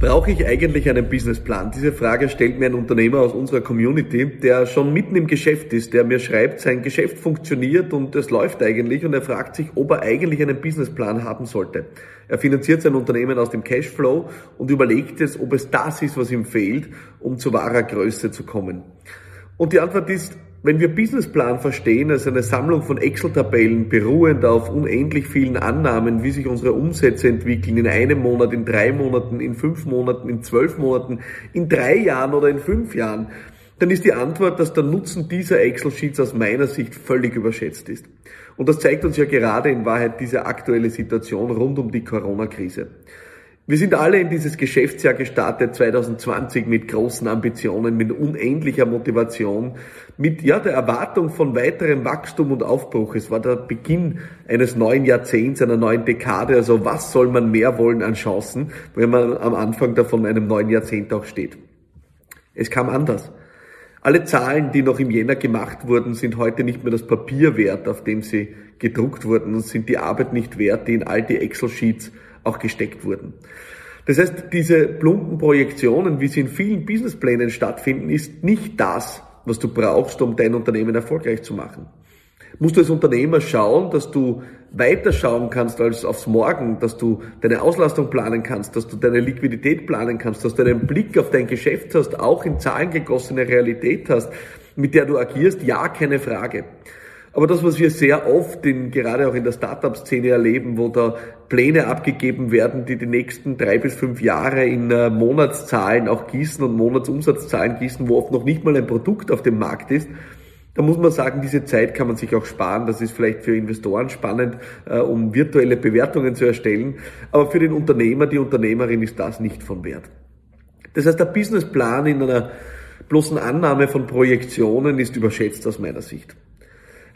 Brauche ich eigentlich einen Businessplan? Diese Frage stellt mir ein Unternehmer aus unserer Community, der schon mitten im Geschäft ist, der mir schreibt, sein Geschäft funktioniert und es läuft eigentlich und er fragt sich, ob er eigentlich einen Businessplan haben sollte. Er finanziert sein Unternehmen aus dem Cashflow und überlegt es, ob es das ist, was ihm fehlt, um zu wahrer Größe zu kommen. Und die Antwort ist, wenn wir Businessplan verstehen als eine Sammlung von Excel-Tabellen beruhend auf unendlich vielen Annahmen, wie sich unsere Umsätze entwickeln in einem Monat, in drei Monaten, in fünf Monaten, in zwölf Monaten, in drei Jahren oder in fünf Jahren, dann ist die Antwort, dass der Nutzen dieser Excel-Sheets aus meiner Sicht völlig überschätzt ist. Und das zeigt uns ja gerade in Wahrheit diese aktuelle Situation rund um die Corona-Krise. Wir sind alle in dieses Geschäftsjahr gestartet 2020 mit großen Ambitionen, mit unendlicher Motivation, mit ja der Erwartung von weiterem Wachstum und Aufbruch. Es war der Beginn eines neuen Jahrzehnts, einer neuen Dekade. Also was soll man mehr wollen an Chancen, wenn man am Anfang davon einem neuen Jahrzehnt auch steht? Es kam anders. Alle Zahlen, die noch im Jänner gemacht wurden, sind heute nicht mehr das Papier wert, auf dem sie gedruckt wurden und sind die Arbeit nicht wert, die in all die Excel-Sheets auch gesteckt wurden. Das heißt, diese plumpen Projektionen, wie sie in vielen Businessplänen stattfinden, ist nicht das, was du brauchst, um dein Unternehmen erfolgreich zu machen. Musst du als Unternehmer schauen, dass du weiter schauen kannst als aufs Morgen, dass du deine Auslastung planen kannst, dass du deine Liquidität planen kannst, dass du einen Blick auf dein Geschäft hast, auch in Zahlen gegossene Realität hast, mit der du agierst, ja, keine Frage. Aber das, was wir sehr oft in, gerade auch in der Startup-Szene erleben, wo da Pläne abgegeben werden, die die nächsten drei bis fünf Jahre in äh, Monatszahlen auch gießen und Monatsumsatzzahlen gießen, wo oft noch nicht mal ein Produkt auf dem Markt ist, da muss man sagen, diese Zeit kann man sich auch sparen. Das ist vielleicht für Investoren spannend, äh, um virtuelle Bewertungen zu erstellen. Aber für den Unternehmer, die Unternehmerin ist das nicht von Wert. Das heißt, der Businessplan in einer bloßen Annahme von Projektionen ist überschätzt aus meiner Sicht.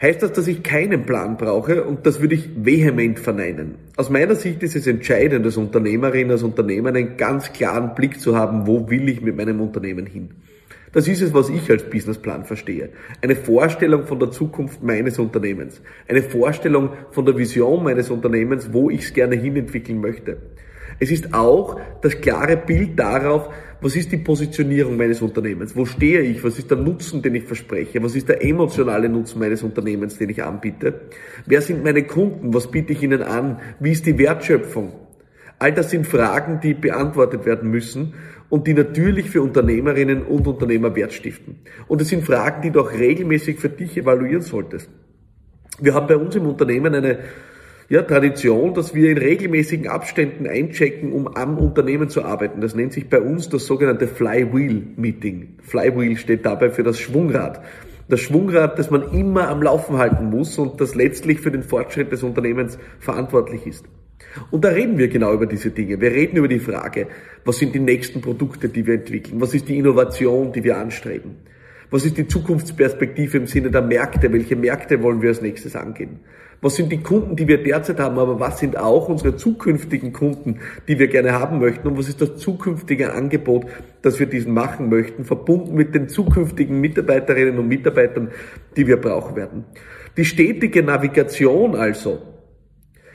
Heißt das, dass ich keinen Plan brauche? Und das würde ich vehement verneinen. Aus meiner Sicht ist es entscheidend, als Unternehmerin, als Unternehmer einen ganz klaren Blick zu haben, wo will ich mit meinem Unternehmen hin? Das ist es, was ich als Businessplan verstehe. Eine Vorstellung von der Zukunft meines Unternehmens. Eine Vorstellung von der Vision meines Unternehmens, wo ich es gerne hinentwickeln möchte. Es ist auch das klare Bild darauf, was ist die Positionierung meines Unternehmens? Wo stehe ich? Was ist der Nutzen, den ich verspreche? Was ist der emotionale Nutzen meines Unternehmens, den ich anbiete? Wer sind meine Kunden? Was biete ich ihnen an? Wie ist die Wertschöpfung? All das sind Fragen, die beantwortet werden müssen und die natürlich für Unternehmerinnen und Unternehmer Wert stiften. Und es sind Fragen, die du auch regelmäßig für dich evaluieren solltest. Wir haben bei uns im Unternehmen eine ja, Tradition, dass wir in regelmäßigen Abständen einchecken, um am Unternehmen zu arbeiten. Das nennt sich bei uns das sogenannte Flywheel Meeting. Flywheel steht dabei für das Schwungrad. Das Schwungrad, das man immer am Laufen halten muss und das letztlich für den Fortschritt des Unternehmens verantwortlich ist. Und da reden wir genau über diese Dinge. Wir reden über die Frage, was sind die nächsten Produkte, die wir entwickeln? Was ist die Innovation, die wir anstreben? Was ist die Zukunftsperspektive im Sinne der Märkte? Welche Märkte wollen wir als nächstes angehen? Was sind die Kunden, die wir derzeit haben, aber was sind auch unsere zukünftigen Kunden, die wir gerne haben möchten? Und was ist das zukünftige Angebot, das wir diesen machen möchten, verbunden mit den zukünftigen Mitarbeiterinnen und Mitarbeitern, die wir brauchen werden? Die stetige Navigation also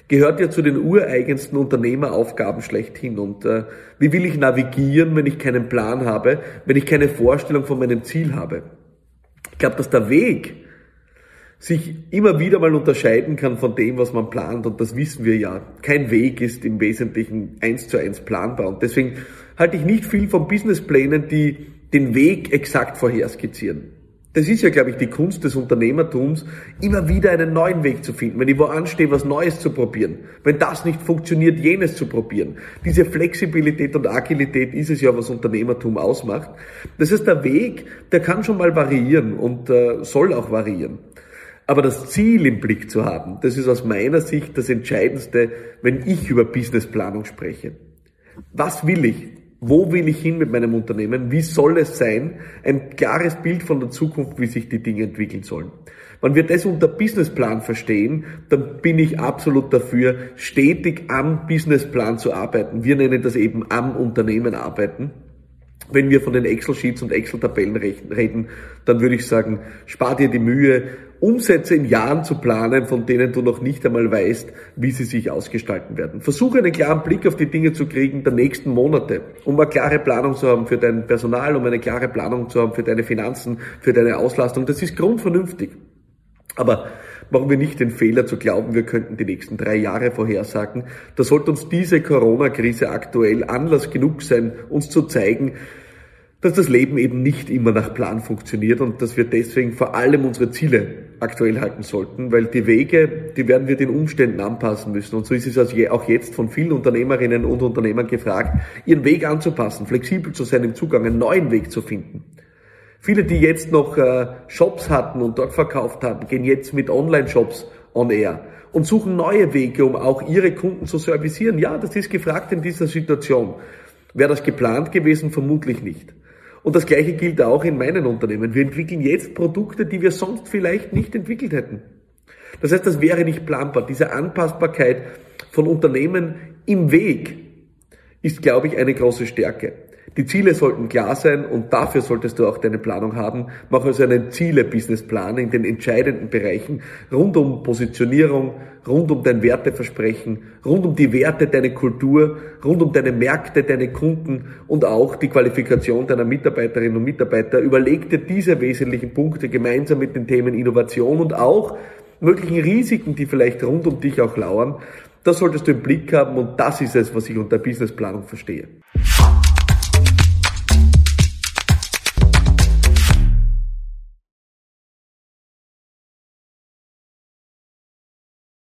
gehört ja zu den ureigensten Unternehmeraufgaben schlechthin. Und äh, wie will ich navigieren, wenn ich keinen Plan habe, wenn ich keine Vorstellung von meinem Ziel habe? Ich glaube, dass der Weg sich immer wieder mal unterscheiden kann von dem, was man plant. Und das wissen wir ja. Kein Weg ist im Wesentlichen eins zu eins planbar. Und deswegen halte ich nicht viel von Businessplänen, die den Weg exakt vorherskizzieren. Das ist ja, glaube ich, die Kunst des Unternehmertums, immer wieder einen neuen Weg zu finden. Wenn ich wo anstehe, was Neues zu probieren. Wenn das nicht funktioniert, jenes zu probieren. Diese Flexibilität und Agilität ist es ja, was Unternehmertum ausmacht. Das heißt, der Weg, der kann schon mal variieren und äh, soll auch variieren. Aber das Ziel im Blick zu haben, das ist aus meiner Sicht das Entscheidendste, wenn ich über Businessplanung spreche. Was will ich? Wo will ich hin mit meinem Unternehmen? Wie soll es sein? Ein klares Bild von der Zukunft, wie sich die Dinge entwickeln sollen. Wenn wir das unter Businessplan verstehen, dann bin ich absolut dafür, stetig am Businessplan zu arbeiten. Wir nennen das eben am Unternehmen arbeiten. Wenn wir von den Excel-Sheets und Excel-Tabellen reden, dann würde ich sagen, spar dir die Mühe Umsätze in Jahren zu planen, von denen du noch nicht einmal weißt, wie sie sich ausgestalten werden. Versuche einen klaren Blick auf die Dinge zu kriegen der nächsten Monate, um eine klare Planung zu haben für dein Personal, um eine klare Planung zu haben für deine Finanzen, für deine Auslastung. Das ist grundvernünftig. Aber machen wir nicht den Fehler zu glauben, wir könnten die nächsten drei Jahre vorhersagen. Da sollte uns diese Corona-Krise aktuell Anlass genug sein, uns zu zeigen, dass das Leben eben nicht immer nach Plan funktioniert und dass wir deswegen vor allem unsere Ziele aktuell halten sollten, weil die Wege, die werden wir den Umständen anpassen müssen. Und so ist es also auch jetzt von vielen Unternehmerinnen und Unternehmern gefragt, ihren Weg anzupassen, flexibel zu sein im Zugang, einen neuen Weg zu finden. Viele, die jetzt noch äh, Shops hatten und dort verkauft haben, gehen jetzt mit Online-Shops on air und suchen neue Wege, um auch ihre Kunden zu servicieren. Ja, das ist gefragt in dieser Situation. Wäre das geplant gewesen? Vermutlich nicht. Und das Gleiche gilt auch in meinen Unternehmen. Wir entwickeln jetzt Produkte, die wir sonst vielleicht nicht entwickelt hätten. Das heißt, das wäre nicht planbar. Diese Anpassbarkeit von Unternehmen im Weg ist, glaube ich, eine große Stärke. Die Ziele sollten klar sein und dafür solltest du auch deine Planung haben. Mach also einen Ziele-Businessplan in den entscheidenden Bereichen rund um Positionierung, rund um dein Werteversprechen, rund um die Werte, deine Kultur, rund um deine Märkte, deine Kunden und auch die Qualifikation deiner Mitarbeiterinnen und Mitarbeiter. Überleg dir diese wesentlichen Punkte gemeinsam mit den Themen Innovation und auch möglichen Risiken, die vielleicht rund um dich auch lauern. Das solltest du im Blick haben und das ist es, was ich unter Businessplanung verstehe.